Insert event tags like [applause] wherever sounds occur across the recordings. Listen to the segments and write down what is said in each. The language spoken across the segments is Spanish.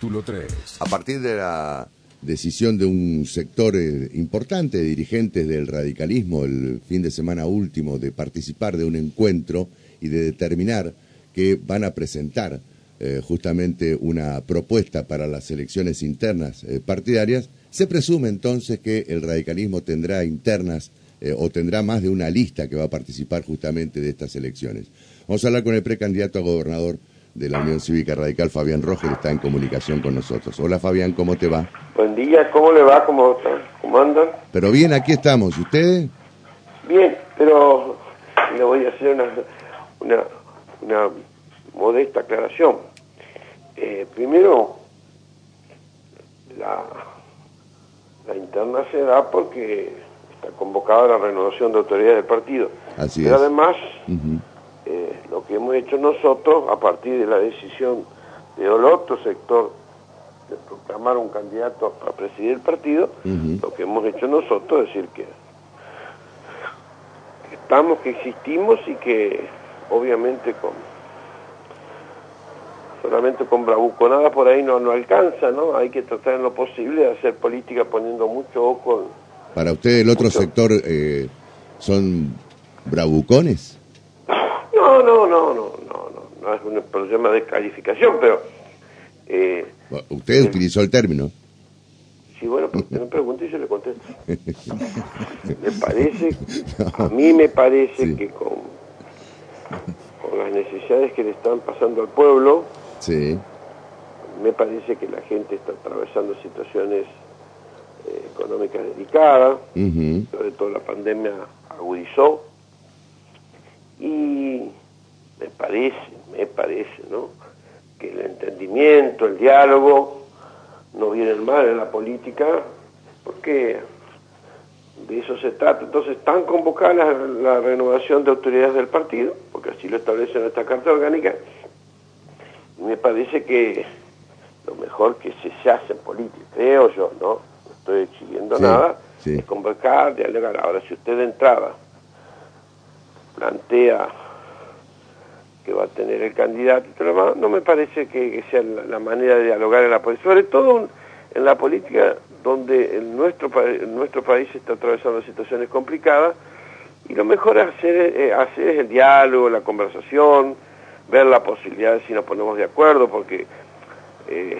Capítulo 3. A partir de la decisión de un sector eh, importante de dirigentes del radicalismo el fin de semana último de participar de un encuentro y de determinar que van a presentar eh, justamente una propuesta para las elecciones internas eh, partidarias, se presume entonces que el radicalismo tendrá internas o tendrá más de una lista que va a participar justamente de estas elecciones. Vamos a hablar con el precandidato a gobernador de la Unión Cívica Radical, Fabián Roger, está en comunicación con nosotros. Hola Fabián, ¿cómo te va? Buen día, ¿cómo le va? ¿Cómo, cómo andan? Pero bien, aquí estamos. ¿Y ustedes? Bien, pero le voy a hacer una, una, una modesta aclaración. Eh, primero, la, la interna se da porque está convocada la renovación de autoridades del partido. Así pero es. además... que hemos hecho nosotros, a partir de la decisión de otro sector de proclamar un candidato a presidir el partido, lo que hemos hecho nosotros es decir que, estamos, que existimos y que obviamente con solamente con bravuconada por ahí no, no alcanza, ¿no? Hay que tratar en lo posible de hacer política poniendo mucho ojo. Para usted el otro sector eh, son bravucones. No, no, no, no, es un problema de calificación, pero... Eh, usted utilizó el término. Sí, bueno, pues usted me pregunta y yo le contesto. [laughs] me parece, a mí me parece que con, con las necesidades que le están pasando al pueblo, sí. me parece que la gente está atravesando situaciones eh, económicas delicadas, sobre todo la pandemia agudizó, y me parece, me parece, ¿no? Que el entendimiento, el diálogo, no vienen mal en la política, porque de eso se trata. Entonces, están convocadas la, la, renovación de autoridades del partido, porque así lo establece nuestra Carta Orgánica, y me parece que lo mejor que se, hace en política, creo yo, ¿no? No estoy exigiendo sí, nada, sí. es convocar, dialogar. Ahora, si usted de entrada plantea que va a tener el candidato no me parece que, sea la, manera de dialogar en la política, sobre todo en la política donde el nuestro, nuestro país está atravesando situaciones complicadas y lo mejor hacer, eh, hacer es el diálogo, la conversación, ver la posibilidad de si nos ponemos de acuerdo, porque eh,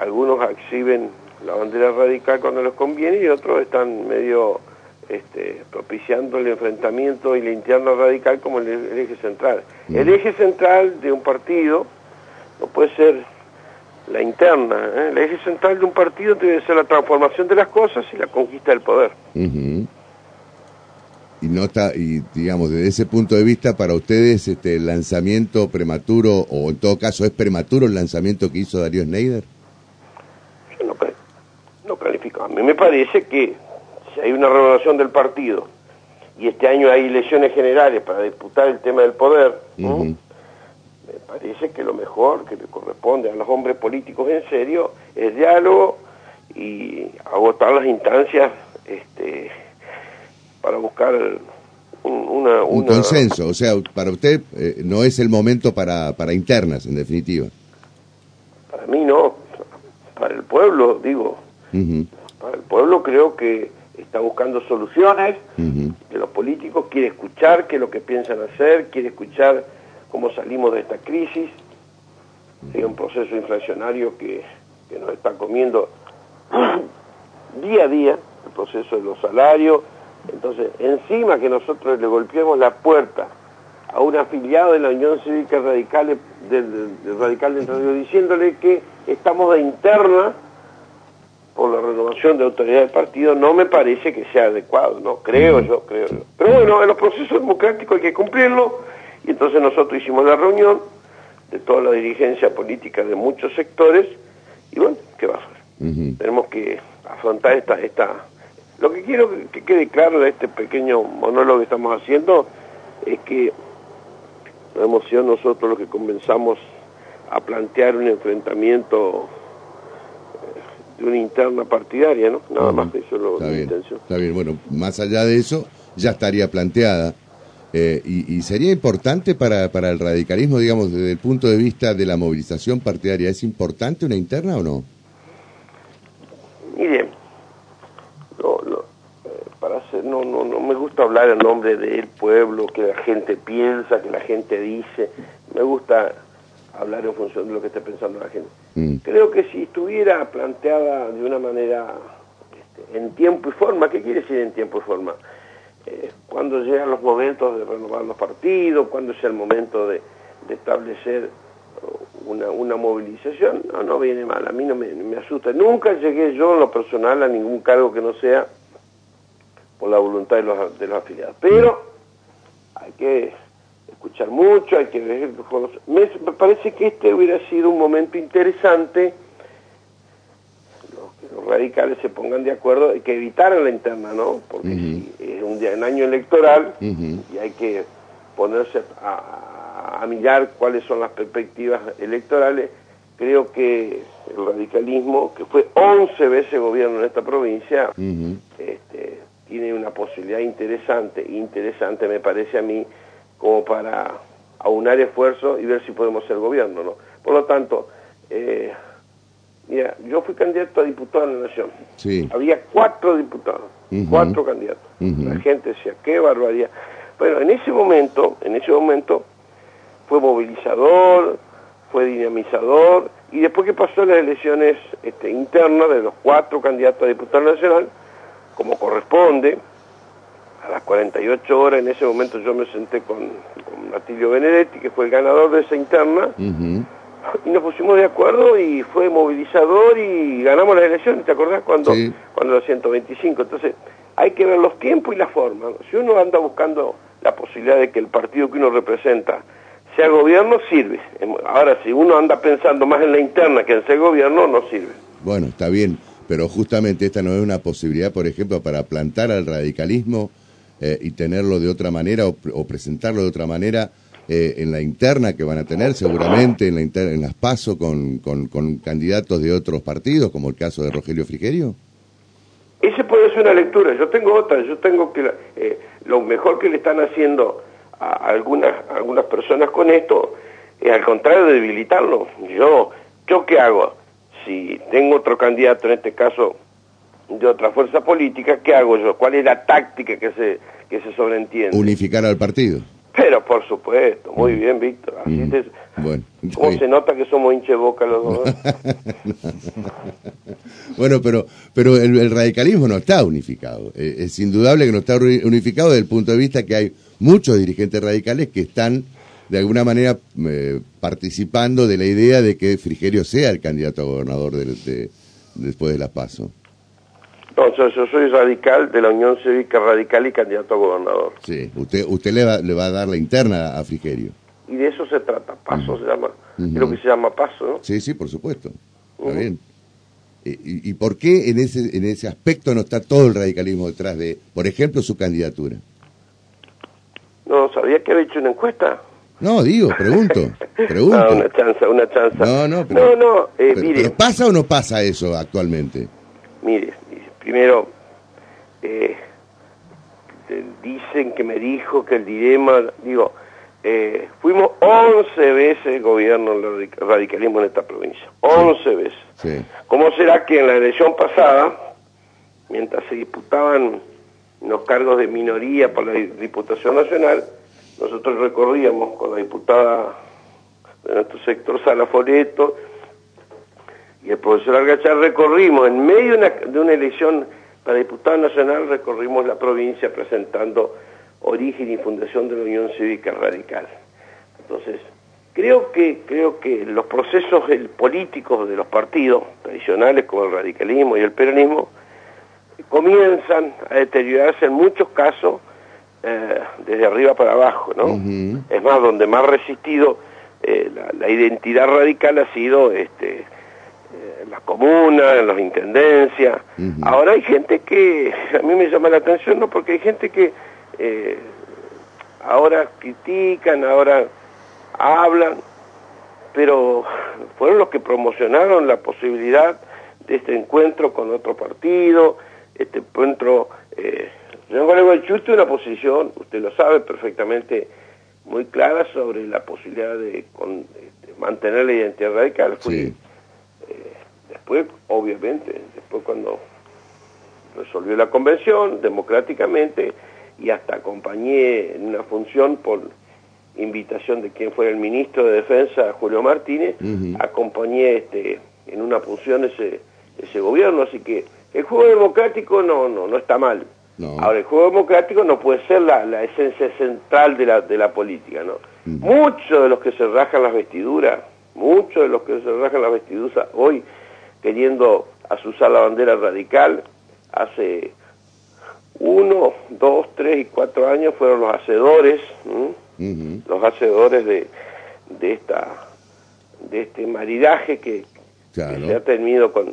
algunos exhiben la bandera radical cuando les conviene y otros están medio este, propiciando el enfrentamiento y la interna radical como el, el eje central. Mm. El eje central de un partido no puede ser la interna, ¿eh? el eje central de un partido debe ser la transformación de las cosas y la conquista del poder. Uh -huh. Y no está, y digamos, desde ese punto de vista, para ustedes este el lanzamiento prematuro, o en todo caso es prematuro el lanzamiento que hizo Darío Schneider? Yo no, no califico. A mí me parece que hay una renovación del partido y este año hay elecciones generales para disputar el tema del poder, uh -huh. me parece que lo mejor que le corresponde a los hombres políticos en serio es diálogo y agotar las instancias este, para buscar un, una, un una... consenso. O sea, para usted eh, no es el momento para, para internas, en definitiva. Para mí no, para el pueblo, digo. Uh -huh. Para el pueblo creo que está buscando soluciones, uh -huh. que los políticos quiere escuchar qué es lo que piensan hacer, quiere escuchar cómo salimos de esta crisis, hay un proceso inflacionario que, que nos está comiendo [clears throat] día a día, el proceso de los salarios, entonces encima que nosotros le golpeemos la puerta a un afiliado de la Unión Cívica Radical del, del Radical de Entre Ríos diciéndole que estamos de interna por la renovación de autoridad del partido no me parece que sea adecuado, no creo yo, creo yo. Pero bueno, en los procesos democráticos hay que cumplirlo y entonces nosotros hicimos la reunión de toda la dirigencia política de muchos sectores y bueno, ¿qué va a hacer? Uh -huh. Tenemos que afrontar esta, esta... Lo que quiero que quede claro de este pequeño monólogo que estamos haciendo es que no hemos sido nosotros los que comenzamos a plantear un enfrentamiento de una interna partidaria, ¿no? Nada uh -huh. más, eso es lo, está bien, intención. Está bien, bueno, más allá de eso, ya estaría planteada Eh, y, sería importante para, para el radicalismo, digamos, desde el punto de vista de la movilización partidaria, ¿es importante una interna o no? Mire, eh, para hacer, no, no, no me gusta hablar en nombre del pueblo, que la gente piensa, que la gente dice, me gusta hablar en función de lo que esté pensando la gente. Mm. Creo que si estuviera planteada de una manera este, en tiempo y forma, ¿qué quiere decir en tiempo y forma? Eh, cuando llegan los momentos de renovar los partidos, cuando sea el momento de, establecer una, una, movilización, no, no viene mal, a mí no me, me, asusta. Nunca llegué yo en lo personal a ningún cargo que no sea por la voluntad de los, de los afiliados. Pero hay que escuchar mucho, hay que ver... Me, parece que este hubiera sido un momento interesante que los radicales se pongan de acuerdo y que evitaran la interna, ¿no? Porque si es un, día, un año electoral y hay que ponerse a, mirar cuáles son las perspectivas electorales, creo que el radicalismo, que fue 11 veces gobierno en esta provincia, este, tiene una posibilidad interesante, interesante me parece a mí, como para aunar esfuerzos y ver si podemos ser gobierno, ¿no? Por lo tanto, eh, Mira, yo fui candidato a diputado en la Nación. Sí. Había cuatro diputados, cuatro candidatos. La gente decía, qué barbaridad. Bueno, en ese momento, en ese momento, fue movilizador, fue dinamizador, y después que pasó las elecciones este, internas de los cuatro candidatos a diputado nacional, como corresponde, a las 48 horas, en ese momento yo me senté con, con Benedetti, que fue el ganador de esa interna, y nos pusimos de acuerdo y fue movilizador y ganamos las elecciones, ¿te acordás? Cuando, cuando los 125. Entonces, hay que ver los tiempos y la forma. Si uno anda buscando la posibilidad de que el partido que uno representa sea gobierno, sirve. Ahora, si uno anda pensando más en la interna que en ser gobierno, no sirve. Bueno, está bien, pero justamente esta no es una posibilidad, por ejemplo, para plantar al radicalismo eh, y tenerlo de otra manera o presentarlo de otra manera eh, en la interna que van a tener seguramente en, la en las PASO con, con, candidatos de otros partidos, como el caso de Rogelio Frigerio? Ese puede ser una lectura. Yo tengo otra. Yo tengo que eh, lo mejor que le están haciendo a algunas algunas personas con esto es al contrario debilitarlo. Yo yo qué hago si tengo otro candidato en este caso de otra fuerza política, ¿qué hago yo? ¿Cuál es la táctica que se que se sobreentiende? Unificar al partido. Pero por supuesto, muy mm. bien, Víctor. Así mm. bueno, ¿Cómo se nota que somos hinche boca los dos? [laughs] bueno, pero pero el, radicalismo no está unificado. Eh, es indudable que no está unificado desde el punto de vista que hay muchos dirigentes radicales que están de alguna manera eh, participando de la idea de que Frigerio sea el candidato a gobernador de, después de la PASO. No, yo, soy radical de la Unión Cívica Radical y candidato a gobernador. Sí, usted usted le va, le va a dar la interna a Frigerio. Y de eso se trata, paso se llama, creo que se llama paso, ¿no? Sí, sí, por supuesto. Está bien. ¿Y, ¿Y, por qué en ese, en ese aspecto no está todo el radicalismo detrás de, por ejemplo, su candidatura? No, ¿sabía que había hecho una encuesta? No, digo, pregunto, [laughs] pregunto. no, una chanza, una chanza. No, no, pero, no, no eh, mire. ¿Pasa o no pasa eso actualmente? Mire, primero, eh, dicen que me dijo que el dilema, digo, eh, fuimos 11 veces gobierno el radicalismo en esta provincia, 11 veces. ¿Cómo será que en la elección pasada, mientras se disputaban los cargos de minoría por la Diputación Nacional, nosotros recorríamos con la diputada de nuestro sector Sala Foreto, y el profesor Argachar recorrimos, en medio de una, elección para diputado nacional, recorrimos la provincia presentando origen y fundación de la Unión Cívica Radical. Entonces, creo que, creo que los procesos políticos de los partidos tradicionales como el radicalismo y el peronismo comienzan a deteriorarse en muchos casos eh, desde arriba para abajo, ¿no? Es más, donde más resistido eh, la, la, identidad radical ha sido este, en las comunas, en las intendencias. Ahora hay gente que, a mí me llama la atención, ¿no? Porque hay gente que eh, ahora critican, ahora hablan, pero fueron los que promocionaron la posibilidad de este encuentro con otro partido, este encuentro eh, señor Gualeguaychú una posición, usted lo sabe perfectamente, muy clara sobre la posibilidad de mantener la identidad radical. Eh, después, obviamente, después cuando resolvió la convención democráticamente y hasta acompañé en una función por invitación de quien fue el ministro de Defensa, Julio Martínez, acompañé este, en una función ese, ese gobierno, así que el juego democrático no, no, no está mal. Ahora, el juego democrático no puede ser la, la esencia central de la, de la política, ¿no? Muchos de los que se rajan las vestiduras, muchos de los que se rajan las vestiduras hoy queriendo asusar la bandera radical, hace uno, dos, tres y cuatro años fueron los hacedores, los hacedores de, de esta de este maridaje que, se ha tenido con,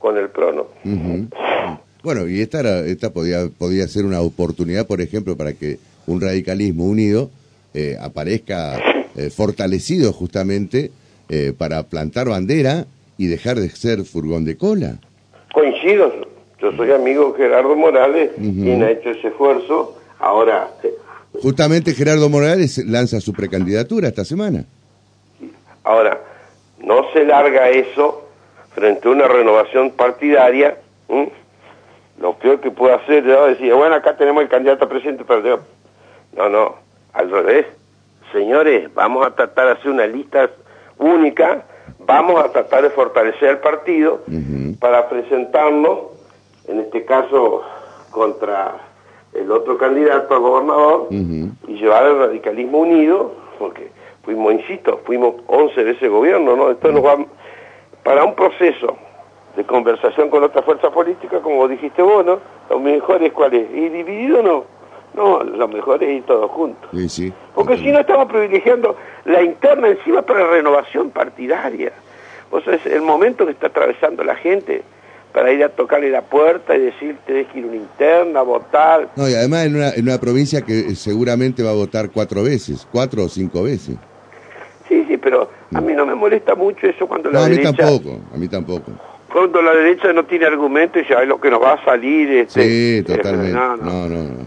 con el prono. Bueno, y esta, esta podía, podía ser una oportunidad, por ejemplo, para que un radicalismo unido eh, aparezca eh, fortalecido justamente eh, para plantar bandera y dejar de ser furgón de cola. Coincido, yo soy amigo de Gerardo Morales, quien ha hecho ese esfuerzo. Ahora. Justamente Gerardo Morales lanza su precandidatura esta semana. Ahora, no se larga eso frente a una renovación partidaria. Lo peor que puede hacer es decir, bueno, acá tenemos el candidato a presidente, pero no, no, al revés. Señores, vamos a tratar de hacer una lista única, vamos a tratar de fortalecer el partido para presentarlo en este caso contra el otro candidato a gobernador y llevar el radicalismo unido, porque fuimos, insisto, fuimos 11 de ese gobierno, ¿no? Entonces nos va para un proceso de conversación con otra fuerza política, como dijiste vos, ¿no? Lo mejor es cuál es, ¿y dividido no? No, lo mejor es ir todos juntos. Sí, sí. Porque si no estamos privilegiando la interna encima para renovación partidaria. O sea, es el momento que está atravesando la gente para ir a tocarle la puerta y decir tenés que ir a una interna, votar. No, y además en una, en una provincia que seguramente va a votar cuatro veces, cuatro o cinco veces. Sí, sí, pero a mí no me molesta mucho eso cuando la derecha... a mí tampoco, a mí tampoco. Cuando la derecha no tiene argumentos, ya es lo que nos va a salir. Este, sí, eh, totalmente. no, no, no.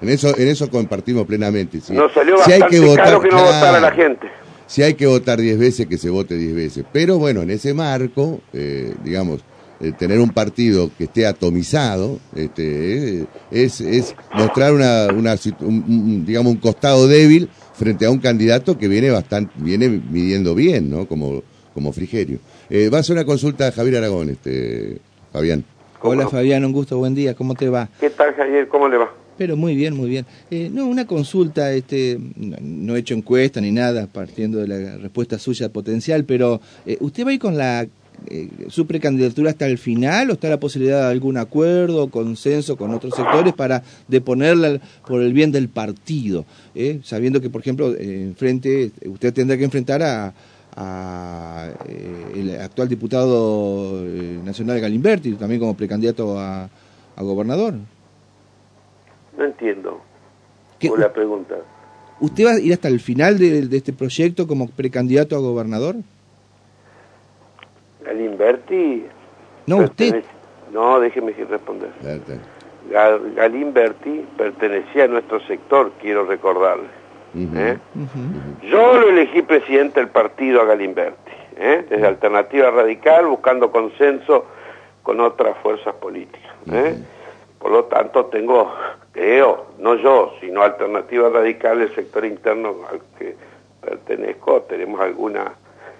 En eso, en eso compartimos plenamente. ¿sí? Nos salió si hay que votar, caro que no votara la gente. Si hay que votar diez veces, que se vote diez veces. Pero bueno, en ese marco, eh, digamos, eh, tener un partido que esté atomizado este, eh, es, es mostrar una, una un, digamos un costado débil frente a un candidato que viene bastante viene midiendo bien no como como Frigerio eh, va a ser una consulta a Javier Aragón este Fabián hola Fabián un gusto buen día cómo te va qué tal Javier cómo le va pero muy bien, muy bien. no, una consulta, este, no, he hecho encuesta ni nada, partiendo de la respuesta suya potencial, pero ¿usted va a ir con la eh, su precandidatura hasta el final o está la posibilidad de algún acuerdo, consenso con otros sectores para deponerla por el bien del partido? Eh? Sabiendo que, por ejemplo, eh, frente, usted tendrá que enfrentar a, el actual diputado nacional Galimberti, también como precandidato a, gobernador. No entiendo. ¿Qué, la pregunta. ¿Usted va a ir hasta el final de este proyecto como precandidato a gobernador? Galimberti... No, usted. No, déjeme responder. Galimberti pertenecía a nuestro sector, quiero recordarle. ¿eh? Yo lo elegí presidente del partido a Galimberti, ¿eh? desde Alternativa Radical, buscando consenso con otras fuerzas políticas. ¿eh? Por lo tanto, tengo, creo, no yo, sino Alternativa Radical, el sector interno al que pertenezco, tenemos alguna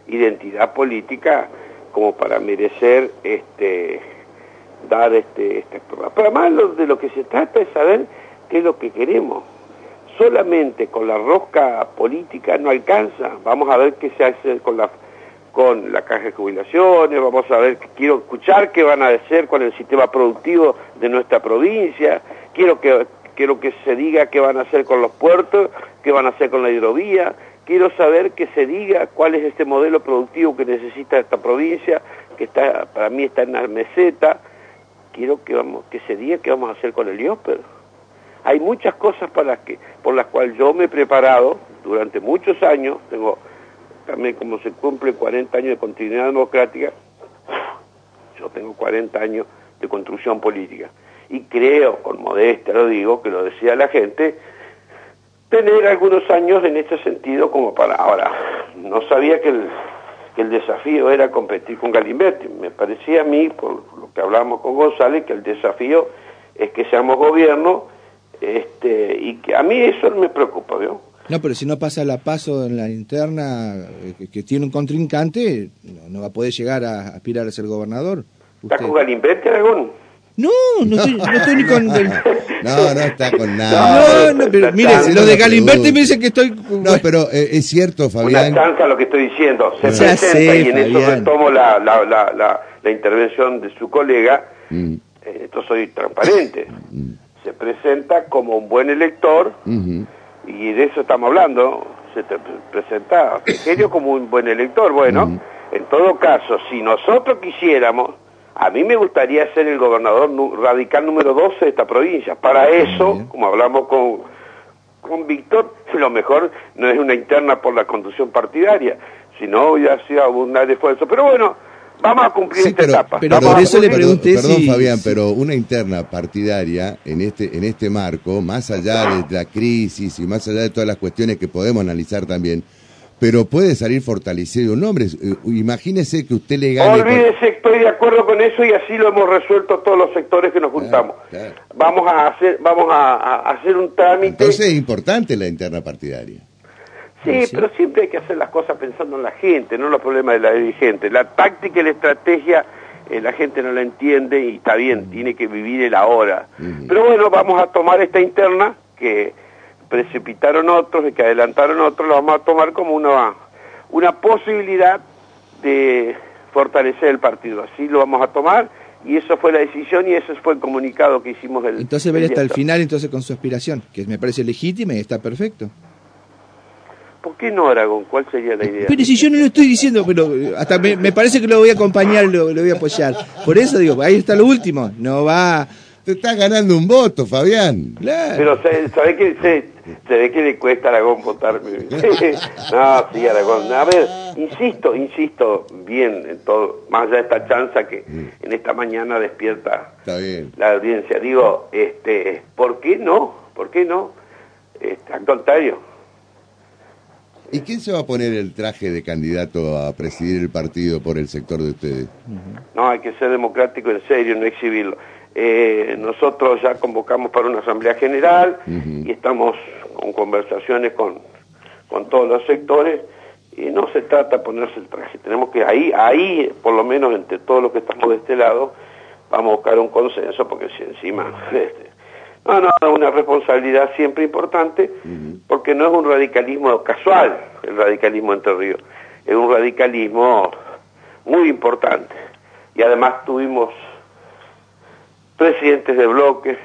identidad política como para merecer este dar este, este Pero además de lo que se trata es saber qué es lo que queremos. Solamente con la rosca política no alcanza. Vamos a ver qué se hace con la con la caja de jubilaciones, vamos a ver, quiero escuchar qué van a hacer con el sistema productivo de nuestra provincia, quiero que, quiero que se diga qué van a hacer con los puertos, qué van a hacer con la hidrovía, quiero saber que se diga cuál es este modelo productivo que necesita esta provincia, que está para mí está en la meseta, quiero que vamos que se diga qué vamos a hacer con el IOPER. Hay muchas cosas para que, por las cuales yo me he preparado durante muchos años, tengo también como se cumple 40 años de continuidad democrática, yo tengo 40 años de construcción política. y creo, con modestia lo digo, que lo decía la gente, tener algunos años en este sentido como para ahora. No sabía que el, desafío era competir con Galimberti. Me parecía a mí, por lo que hablábamos con González, que el desafío es que seamos gobierno este, y que a mí eso me preocupa, ¿vio? No, pero si no pasa la paso en la interna, eh, que, tiene un contrincante, no, va a poder llegar a aspirar a ser gobernador. ¿Está con Galimberti, Aragón? No, no estoy, no estoy ni con... [laughs] no, no está con nada. No, no, pero mire, lo de Galimberti me dicen que estoy... No, pero eh, es cierto, Fabián. Una chanza lo que estoy diciendo. Se presenta y en eso retomo la, la, la, la, intervención de su colega. Mm. Eh, esto soy transparente. Mm. Se presenta como un buen elector y de eso estamos hablando. Se te presenta serio como un buen elector. Bueno, mm. en todo caso, si nosotros quisiéramos a mí me gustaría ser el gobernador radical número 12 de esta provincia. Para eso, como hablamos con, con Víctor, [laughs] lo mejor no es una interna por la conducción partidaria, sino ya sea un esfuerzo. Pero bueno, vamos a cumplir esta etapa. Pero por eso le pregunté Perdón, Fabián, pero una interna partidaria en este, en este marco, más allá de la crisis y más allá de todas las cuestiones que podemos analizar también, pero puede salir fortalecido un hombre. Eh, imagínese que usted le gane. Olvídese, estoy de acuerdo con eso y así lo hemos resuelto todos los sectores que nos juntamos. Vamos a hacer, vamos a, hacer un trámite. Entonces es importante la interna partidaria. Sí, pero siempre hay que hacer las cosas pensando en la gente, no en los problemas de la dirigente. La táctica y la estrategia eh, la gente no la entiende y está bien, tiene que vivir el ahora. Pero bueno, vamos a tomar esta interna que precipitaron otros y que adelantaron otros, lo vamos a tomar como una, una posibilidad de fortalecer el partido. Así lo vamos a tomar y eso fue la decisión y eso fue el comunicado que hicimos el Entonces ver hasta el final entonces con su aspiración, que me parece legítima y está perfecto. ¿Por qué no, Aragón? ¿Cuál sería la idea? Pero si yo no lo estoy diciendo, pero hasta me, parece que lo voy a acompañar, lo, lo voy a apoyar. Por eso digo, ahí está lo último. No va te estás ganando un voto, Fabián. Pero ¿sabe que se, se, ve que le cuesta a Aragón votarme? [laughs] no, sí, Aragón. A ver, insisto, insisto, bien, en todo, más allá de esta chanza que en esta mañana despierta la audiencia. Digo, este, ¿por qué no? ¿Por qué no? Este, al contrario. ¿Y quién se va a poner el traje de candidato a presidir el partido por el sector de ustedes? No, hay que ser democrático en serio, no exhibirlo. Eh, nosotros ya convocamos para una asamblea general y estamos con conversaciones con, con todos los sectores y no se trata de ponerse el traje, tenemos que ahí, ahí, por lo menos entre todos los que estamos de este lado, vamos a buscar un consenso porque si encima... [laughs] Este, no, no, una responsabilidad siempre importante porque no es un radicalismo casual el radicalismo Entre Ríos, es un radicalismo muy importante. Y además tuvimos presidentes de bloques,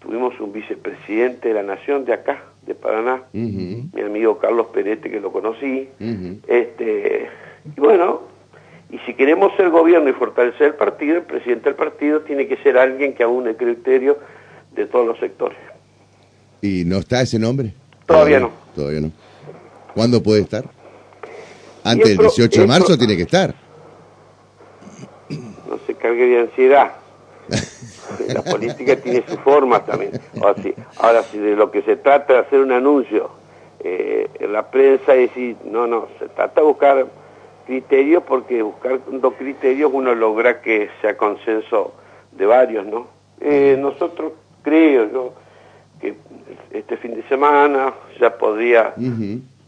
tuvimos un vicepresidente de la Nación de acá, de Paraná, mi amigo Carlos Perete, que lo conocí, este, y bueno, y si queremos ser gobierno y fortalecer el partido, el presidente del partido tiene que ser alguien que aúne el criterio de todos los sectores. ¿Y no está ese nombre? Todavía, no. Todavía no. ¿Cuándo puede estar? Antes del 18 de marzo tiene que estar. No se cargue de ansiedad. [laughs] la política tiene su forma también. Ahora, si de lo que se trata de hacer un anuncio eh, en la prensa y decir, no, no, se trata de buscar criterios porque buscando criterios uno logra que sea consenso de varios, ¿no? Eh, nosotros creo yo que este fin de semana ya podría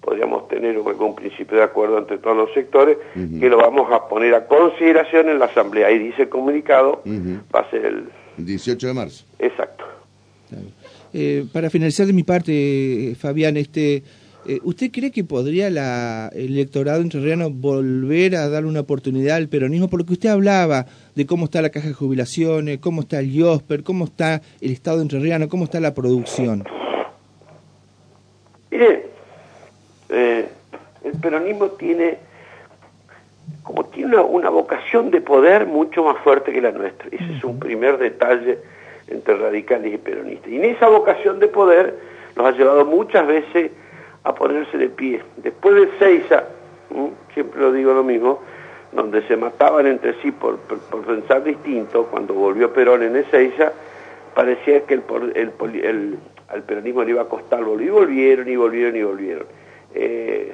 podríamos tener algún principio de acuerdo entre todos los sectores, que lo vamos a poner a consideración en la Asamblea. Ahí dice el comunicado, va a ser el... 18 de marzo. Exacto. Eh, para finalizar de mi parte, Fabián, este, eh, ¿usted cree que podría la, el electorado entrerriano volver a dar una oportunidad al peronismo? Porque usted hablaba de cómo está la caja de jubilaciones, cómo está el IOSPER, cómo está el Estado entrerriano, cómo está la producción. Mire, eh, el peronismo tiene como tiene una, vocación de poder mucho más fuerte que la nuestra. Ese es un primer detalle entre radicales y peronistas. Y en esa vocación de poder nos ha llevado muchas veces a ponerse de pie. Después de Seiza, siempre lo digo lo mismo, donde se mataban entre sí por, pensar distinto, cuando volvió Perón en Ezeiza, parecía que el, el, el, al peronismo le iba a costar volver, y volvieron, y volvieron, y volvieron. Eh,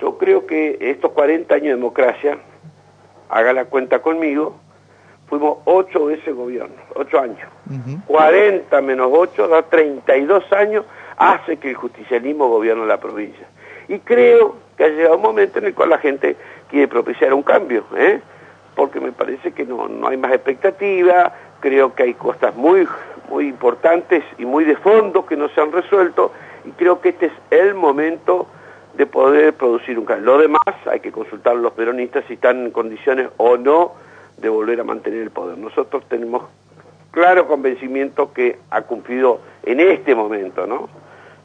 yo creo que estos 40 años de democracia, haga la cuenta conmigo, fuimos ocho veces gobierno, ocho años. 40 menos 8 da 32 años, hace que el justicialismo gobierne la provincia. Y creo que ha llegado un momento en el cual la gente quiere propiciar un cambio, ¿eh? porque me parece que no, no hay más expectativa, creo que hay cosas muy, muy importantes y muy de fondo que no se han resuelto, y creo que este es el momento de poder producir un cambio. Lo demás hay que consultar a los peronistas si están en condiciones o no de volver a mantener el poder. Nosotros tenemos claro convencimiento que ha cumplido en este momento, ¿no?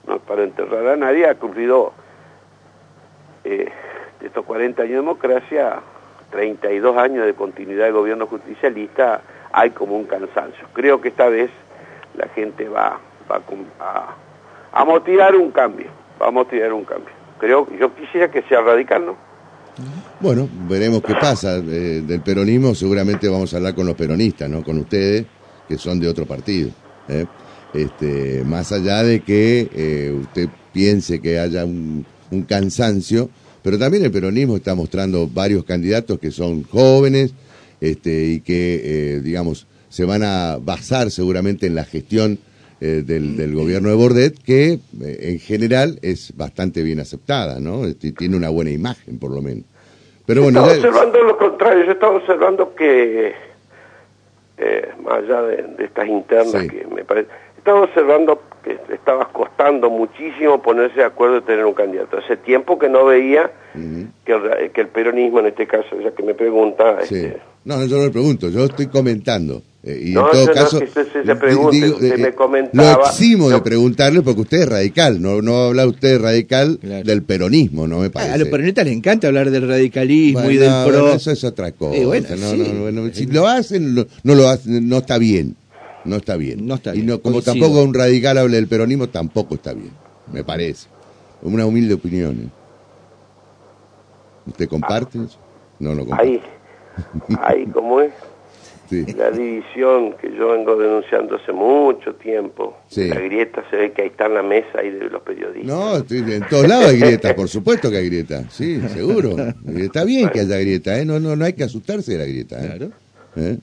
No para enterrar a nadie, ha cumplido eh, de estos 40 años de democracia, 32 años de continuidad del gobierno justicialista, hay como un cansancio. Creo que esta vez la gente va, va a, a motivar un cambio, va a motivar un cambio. Creo, yo quisiera que sea radical, ¿no? Bueno, veremos qué pasa. Eh, del peronismo seguramente vamos a hablar con los peronistas, ¿no? Con ustedes, que son de otro partido. ¿eh? Este, más allá de que eh, usted piense que haya un, cansancio, pero también el peronismo está mostrando varios candidatos que son jóvenes este, y que, digamos, se van a basar seguramente en la gestión del, gobierno de Bordet, que en general es bastante bien aceptada, ¿no? Este, tiene una buena imagen, por lo menos. Pero bueno, estaba observando lo contrario, yo estaba observando que, eh, más allá de, estas internas que me parece, estaba observando que estaba costando muchísimo ponerse de acuerdo de tener un candidato. Hace tiempo que no veía que, el, que el peronismo, en este caso, ya que me pregunta... Este, no, yo no le pregunto, yo estoy comentando. Eh, y no, en todo caso, no se, se pregunte, usted eh, me comentaba, lo eximo de preguntarle porque usted es radical, no, no habla usted radical del peronismo, no me parece. a los peronistas les encanta hablar del radicalismo y del pro. eso es otra cosa. si lo hacen, no lo hacen, no está bien. No está bien. No está Y no, como tampoco un radical hable del peronismo, tampoco está bien, me parece. Una humilde opinión. ¿eh? ¿Usted comparte eso? No, no comparte. Ahí, ahí como es. [laughs] La división que yo vengo denunciando hace mucho tiempo. La grieta se ve que ahí está en la mesa ahí de los periodistas. No, en todos lados hay grieta, por supuesto que hay grieta. Sí, seguro. [laughs] Está bien que haya grieta, ¿eh? No, no, no hay que asustarse de la grieta. ¿eh? Claro. ¿Eh?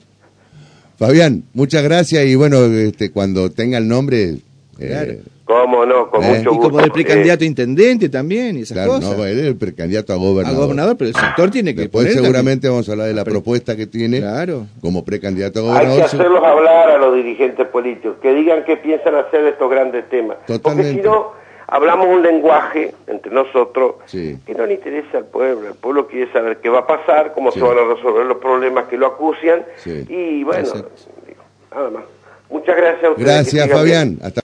Fabián, muchas gracias y bueno, este, cuando tenga el nombre... Eh, ¿Cómo no? Con mucho gusto. Y como el precandidato a intendente también y esas claro, cosas. No, él es el precandidato a gobernador. A gobernador, pero el sector tiene que Después seguramente vamos a hablar de la propuesta que tiene claro. como precandidato a gobernador. Hay que hacerlos hablar a los dirigentes políticos, que digan qué piensan hacer de estos grandes temas. Totalmente. Porque si no, hablamos un lenguaje entre nosotros que no le interesa al pueblo. El pueblo quiere saber qué va a pasar, cómo se van a resolver los problemas que lo acucian. Y bueno, nada más. Muchas gracias a ustedes. Gracias, Fabián. Hasta